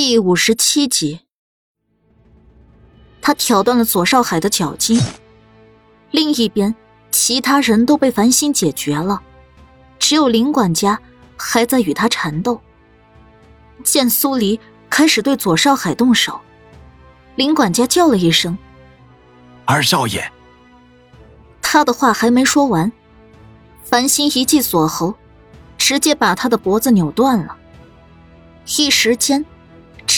第五十七集，他挑断了左少海的脚筋。另一边，其他人都被繁星解决了，只有林管家还在与他缠斗。见苏黎开始对左少海动手，林管家叫了一声：“二少爷。”他的话还没说完，繁星一记锁喉，直接把他的脖子扭断了。一时间，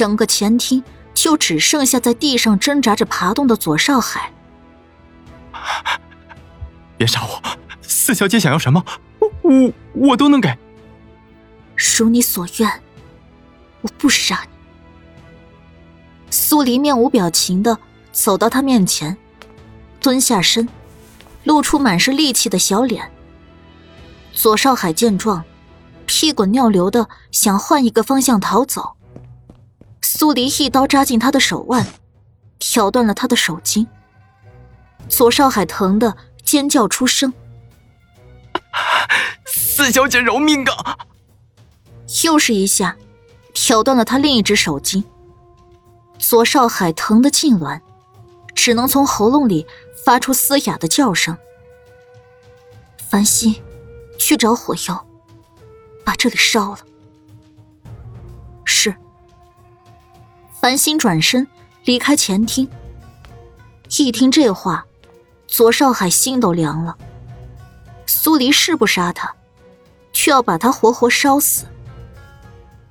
整个前厅就只剩下在地上挣扎着爬动的左少海。别杀我！四小姐想要什么，我我我都能给。如你所愿，我不杀你。苏黎面无表情的走到他面前，蹲下身。露出满是戾气的小脸。左少海见状，屁滚尿流的想换一个方向逃走。苏黎一刀扎进他的手腕，挑断了他的手筋。左少海疼得尖叫出声：“四小姐饶命啊！”又是一下，挑断了他另一只手筋。左少海疼得痉挛，只能从喉咙里。发出嘶哑的叫声。繁星，去找火药，把这里烧了。是。繁星转身离开前厅。一听这话，左少海心都凉了。苏黎是不杀他，却要把他活活烧死。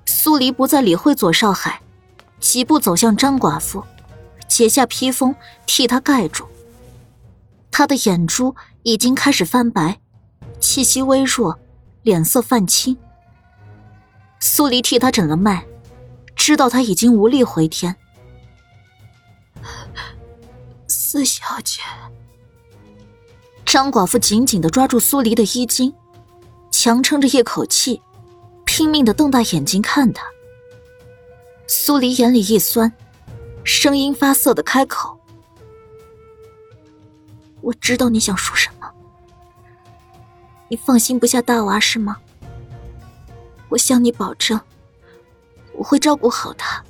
苏黎不再理会左少海，几步走向张寡妇，解下披风替他盖住。他的眼珠已经开始翻白，气息微弱，脸色泛青。苏黎替他诊了脉，知道他已经无力回天。四小姐，张寡妇紧紧的抓住苏黎的衣襟，强撑着一口气，拼命的瞪大眼睛看他。苏黎眼里一酸，声音发涩的开口。我知道你想说什么，你放心不下大娃是吗？我向你保证，我会照顾好他。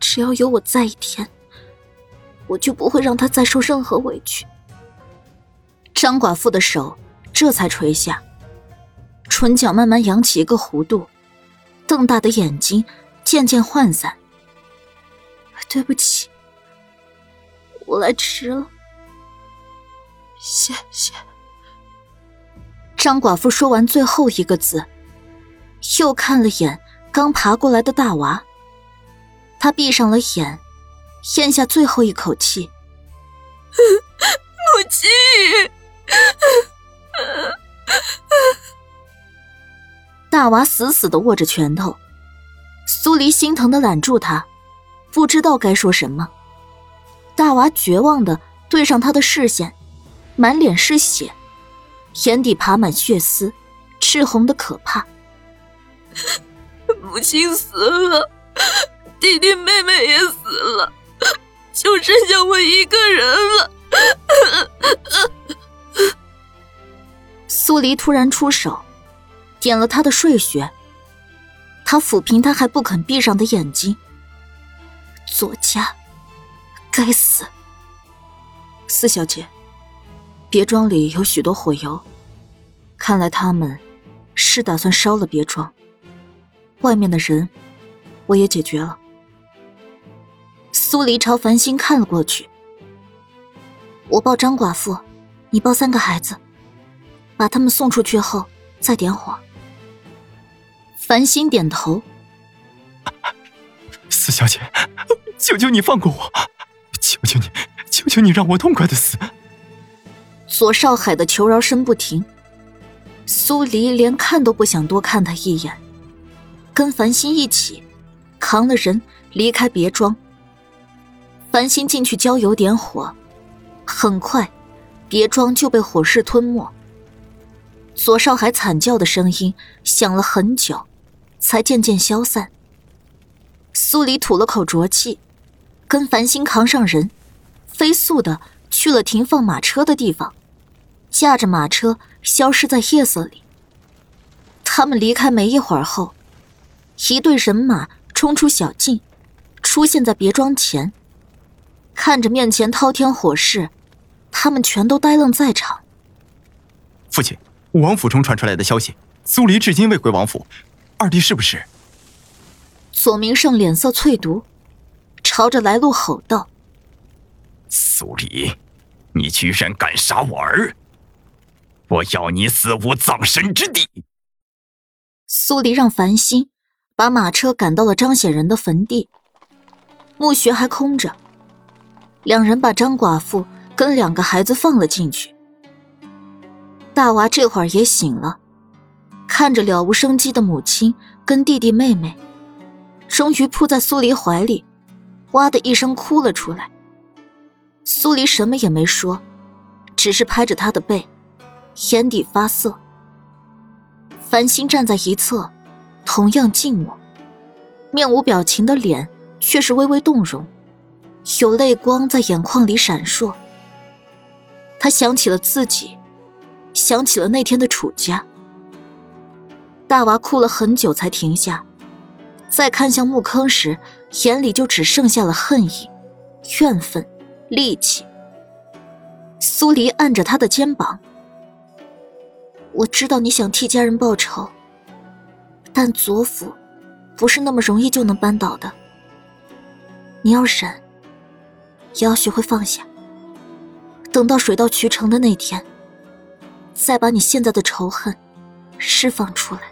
只要有我在一天，我就不会让他再受任何委屈。张寡妇的手这才垂下，唇角慢慢扬起一个弧度，瞪大的眼睛渐渐涣散。对不起，我来迟了。谢谢。张寡妇说完最后一个字，又看了眼刚爬过来的大娃。他闭上了眼，咽下最后一口气。母亲。大娃死死的握着拳头，苏黎心疼的揽住他，不知道该说什么。大娃绝望的对上他的视线。满脸是血，眼底爬满血丝，赤红的可怕。母亲死了，弟弟妹妹也死了，就剩下我一个人了。苏黎突然出手，点了他的睡穴。他抚平他还不肯闭上的眼睛。左家，该死！四小姐。别庄里有许多火油，看来他们是打算烧了别庄。外面的人，我也解决了。苏黎朝繁星看了过去，我抱张寡妇，你抱三个孩子，把他们送出去后再点火。繁星点头。四小姐，求求你放过我，求求你，求求你让我痛快的死。左少海的求饶声不停，苏黎连看都不想多看他一眼，跟繁星一起扛了人离开别庄。繁星进去浇油点火，很快，别庄就被火势吞没。左少海惨叫的声音响了很久，才渐渐消散。苏黎吐了口浊气，跟繁星扛上人，飞速的去了停放马车的地方。驾着马车消失在夜色里。他们离开没一会儿后，一队人马冲出小径，出现在别庄前。看着面前滔天火势，他们全都呆愣在场。父亲，王府中传出来的消息，苏黎至今未回王府，二弟是不是？左明胜脸色淬毒，朝着来路吼道：“苏黎，你居然敢杀我儿！我要你死无葬身之地！”苏黎让繁星把马车赶到了张显仁的坟地，墓穴还空着。两人把张寡妇跟两个孩子放了进去。大娃这会儿也醒了，看着了无生机的母亲跟弟弟妹妹，终于扑在苏黎怀里，哇的一声哭了出来。苏黎什么也没说，只是拍着他的背，眼底发涩。繁星站在一侧，同样静默，面无表情的脸却是微微动容。有泪光在眼眶里闪烁。他想起了自己，想起了那天的楚家。大娃哭了很久才停下，再看向墓坑时，眼里就只剩下了恨意、怨愤、戾气。苏黎按着他的肩膀：“我知道你想替家人报仇，但左府不是那么容易就能扳倒的。你要忍。”也要学会放下。等到水到渠成的那天，再把你现在的仇恨释放出来。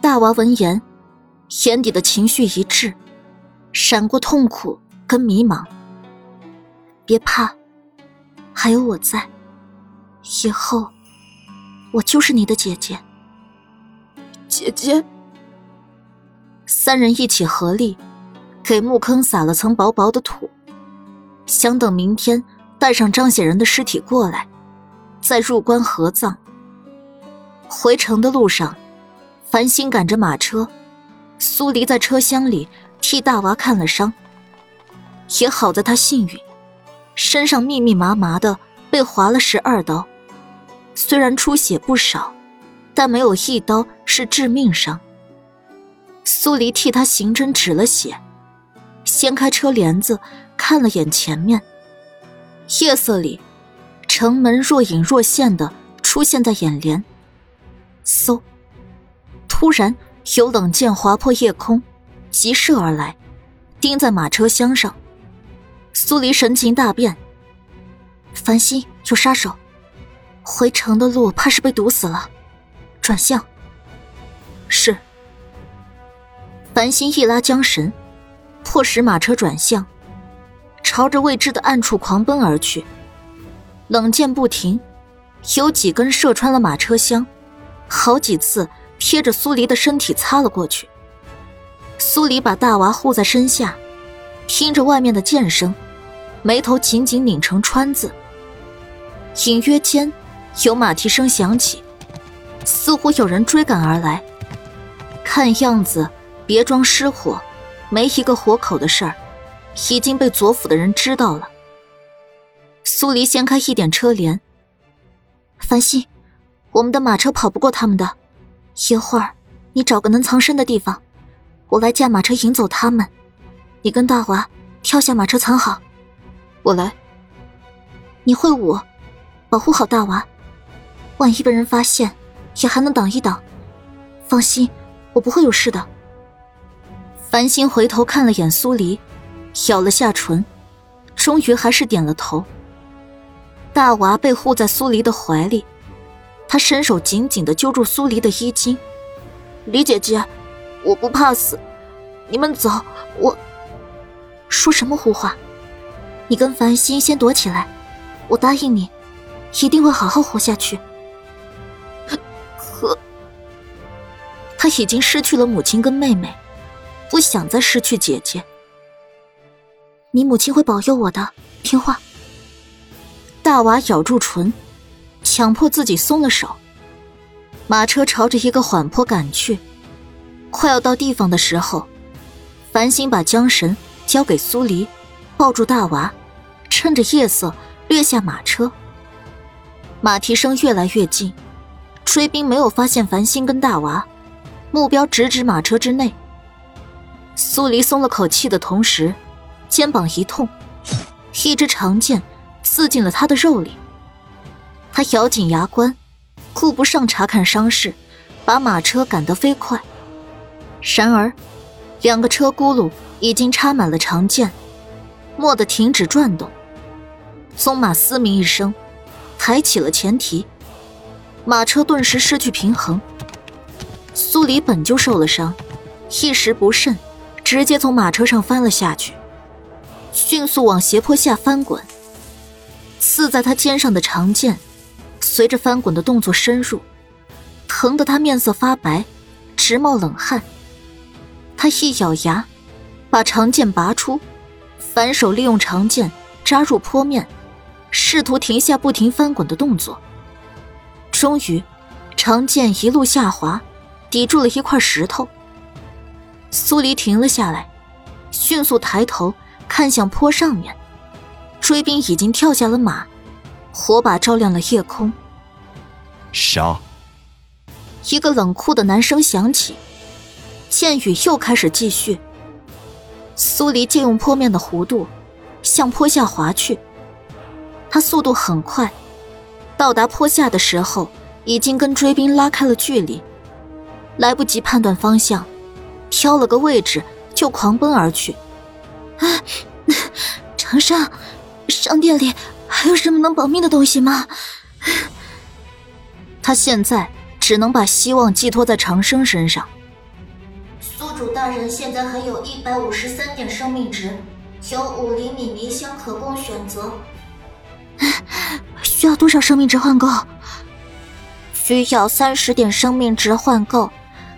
大娃闻言，眼底的情绪一滞，闪过痛苦跟迷茫。别怕，还有我在。以后，我就是你的姐姐。姐姐。三人一起合力。给墓坑撒了层薄薄的土，想等明天带上张显仁的尸体过来，再入关合葬。回城的路上，繁星赶着马车，苏黎在车厢里替大娃看了伤。也好在他幸运，身上密密麻麻的被划了十二刀，虽然出血不少，但没有一刀是致命伤。苏黎替他行针止了血。掀开车帘子，看了眼前面。夜色里，城门若隐若现的出现在眼帘。嗖！突然有冷箭划破夜空，急射而来，钉在马车厢上。苏黎神情大变。繁星有杀手，回城的路怕是被堵死了。转向。是。繁星一拉缰绳。迫使马车转向，朝着未知的暗处狂奔而去。冷箭不停，有几根射穿了马车厢，好几次贴着苏黎的身体擦了过去。苏黎把大娃护在身下，听着外面的箭声，眉头紧紧拧成川字。隐约间，有马蹄声响起，似乎有人追赶而来。看样子，别装失火。没一个活口的事儿，已经被左府的人知道了。苏黎掀开一点车帘，繁星，我们的马车跑不过他们的，一会儿你找个能藏身的地方，我来驾马车引走他们。你跟大娃跳下马车藏好，我来。你会舞，保护好大娃，万一被人发现，也还能挡一挡。放心，我不会有事的。繁星回头看了眼苏黎，咬了下唇，终于还是点了头。大娃被护在苏黎的怀里，他伸手紧紧的揪住苏黎的衣襟：“李姐姐，我不怕死，你们走，我……说什么胡话？你跟繁星先躲起来，我答应你，一定会好好活下去。”可他已经失去了母亲跟妹妹。不想再失去姐姐。你母亲会保佑我的，听话。大娃咬住唇，强迫自己松了手。马车朝着一个缓坡赶去，快要到地方的时候，繁星把缰绳交给苏黎，抱住大娃，趁着夜色掠下马车。马蹄声越来越近，追兵没有发现繁星跟大娃，目标直指马车之内。苏黎松了口气的同时，肩膀一痛，一支长剑刺进了他的肉里。他咬紧牙关，顾不上查看伤势，把马车赶得飞快。然而，两个车轱辘已经插满了长剑，蓦地停止转动。松马嘶鸣一声，抬起了前蹄，马车顿时失去平衡。苏黎本就受了伤，一时不慎，直接从马车上翻了下去，迅速往斜坡下翻滚。刺在他肩上的长剑，随着翻滚的动作深入，疼得他面色发白，直冒冷汗。他一咬牙，把长剑拔出，反手利用长剑扎入坡面。试图停下不停翻滚的动作，终于，长剑一路下滑，抵住了一块石头。苏黎停了下来，迅速抬头看向坡上面，追兵已经跳下了马，火把照亮了夜空。杀！一个冷酷的男声响起，剑雨又开始继续。苏黎借用坡面的弧度，向坡下滑去。他速度很快，到达坡下的时候，已经跟追兵拉开了距离，来不及判断方向，挑了个位置就狂奔而去。啊，长生，商店里还有什么能保命的东西吗？他现在只能把希望寄托在长生身上。宿主大人现在还有一百五十三点生命值，有五厘米迷香可供选择。需要多少生命值换购？需要三十点生命值换购，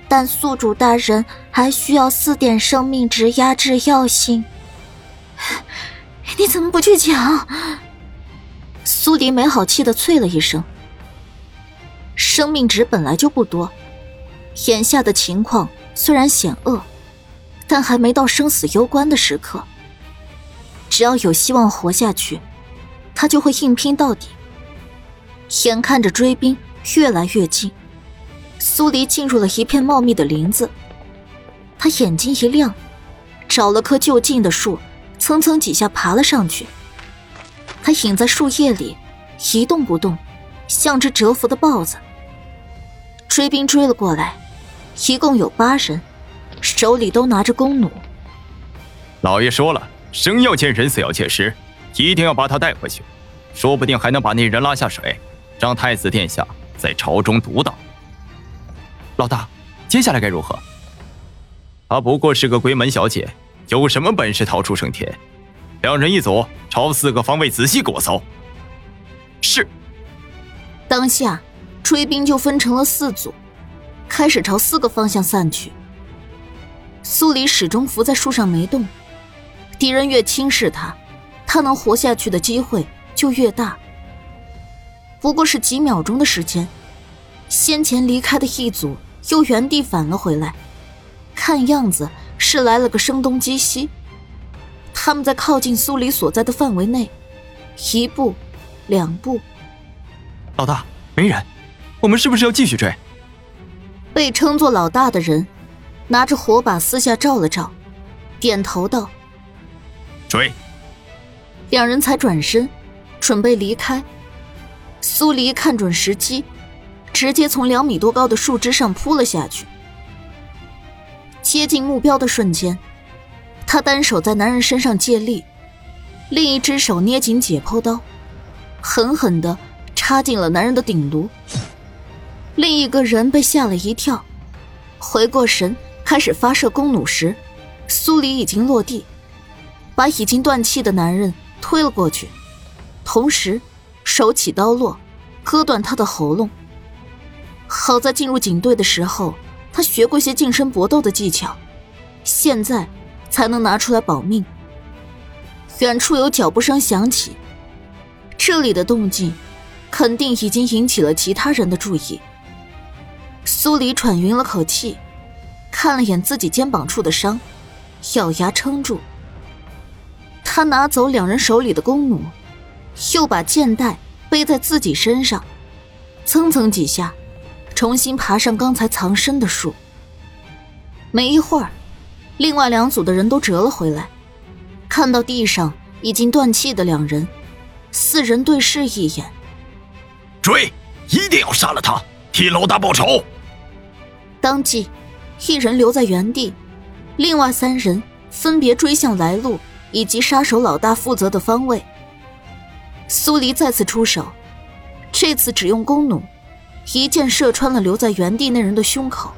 但宿主大人还需要四点生命值压制药性。你怎么不去抢？苏黎没好气的啐了一声。生命值本来就不多，眼下的情况虽然险恶，但还没到生死攸关的时刻。只要有希望活下去。他就会硬拼到底。眼看着追兵越来越近，苏黎进入了一片茂密的林子。他眼睛一亮，找了棵就近的树，蹭蹭几下爬了上去。他隐在树叶里，一动不动，像只蛰伏的豹子。追兵追了过来，一共有八人，手里都拿着弓弩。老爷说了，生要见人，死要见尸。一定要把他带回去，说不定还能把那人拉下水，让太子殿下在朝中独当。老大，接下来该如何？她不过是个闺门小姐，有什么本事逃出升天？两人一组，朝四个方位仔细给我搜。是。当下，追兵就分成了四组，开始朝四个方向散去。苏黎始终伏在树上没动，敌人越轻视他。他能活下去的机会就越大。不过是几秒钟的时间，先前离开的一组又原地返了回来，看样子是来了个声东击西。他们在靠近苏黎所在的范围内，一步，两步。老大，没人，我们是不是要继续追？被称作老大的人，拿着火把四下照了照，点头道：“追。”两人才转身，准备离开。苏黎看准时机，直接从两米多高的树枝上扑了下去。接近目标的瞬间，他单手在男人身上借力，另一只手捏紧解剖刀，狠狠地插进了男人的顶颅。另一个人被吓了一跳，回过神开始发射弓弩时，苏黎已经落地，把已经断气的男人。推了过去，同时手起刀落，割断他的喉咙。好在进入警队的时候，他学过些近身搏斗的技巧，现在才能拿出来保命。远处有脚步声响起，这里的动静肯定已经引起了其他人的注意。苏黎喘匀了口气，看了眼自己肩膀处的伤，咬牙撑住。他拿走两人手里的弓弩，又把箭袋背在自己身上，蹭蹭几下，重新爬上刚才藏身的树。没一会儿，另外两组的人都折了回来，看到地上已经断气的两人，四人对视一眼，追，一定要杀了他，替老大报仇。当即，一人留在原地，另外三人分别追向来路以及杀手老大负责的方位。苏黎再次出手，这次只用弓弩，一箭射穿了留在原地那人的胸口。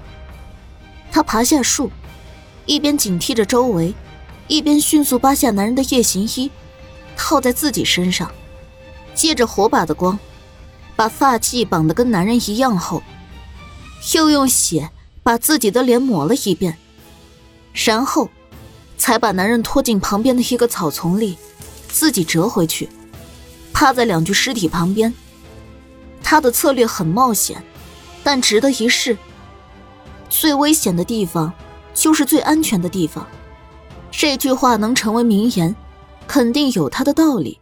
他爬下树，一边警惕着周围，一边迅速扒下男人的夜行衣，套在自己身上，借着火把的光，把发髻绑得跟男人一样厚，又用血。把自己的脸抹了一遍，然后，才把男人拖进旁边的一个草丛里，自己折回去，趴在两具尸体旁边。他的策略很冒险，但值得一试。最危险的地方，就是最安全的地方。这句话能成为名言，肯定有它的道理。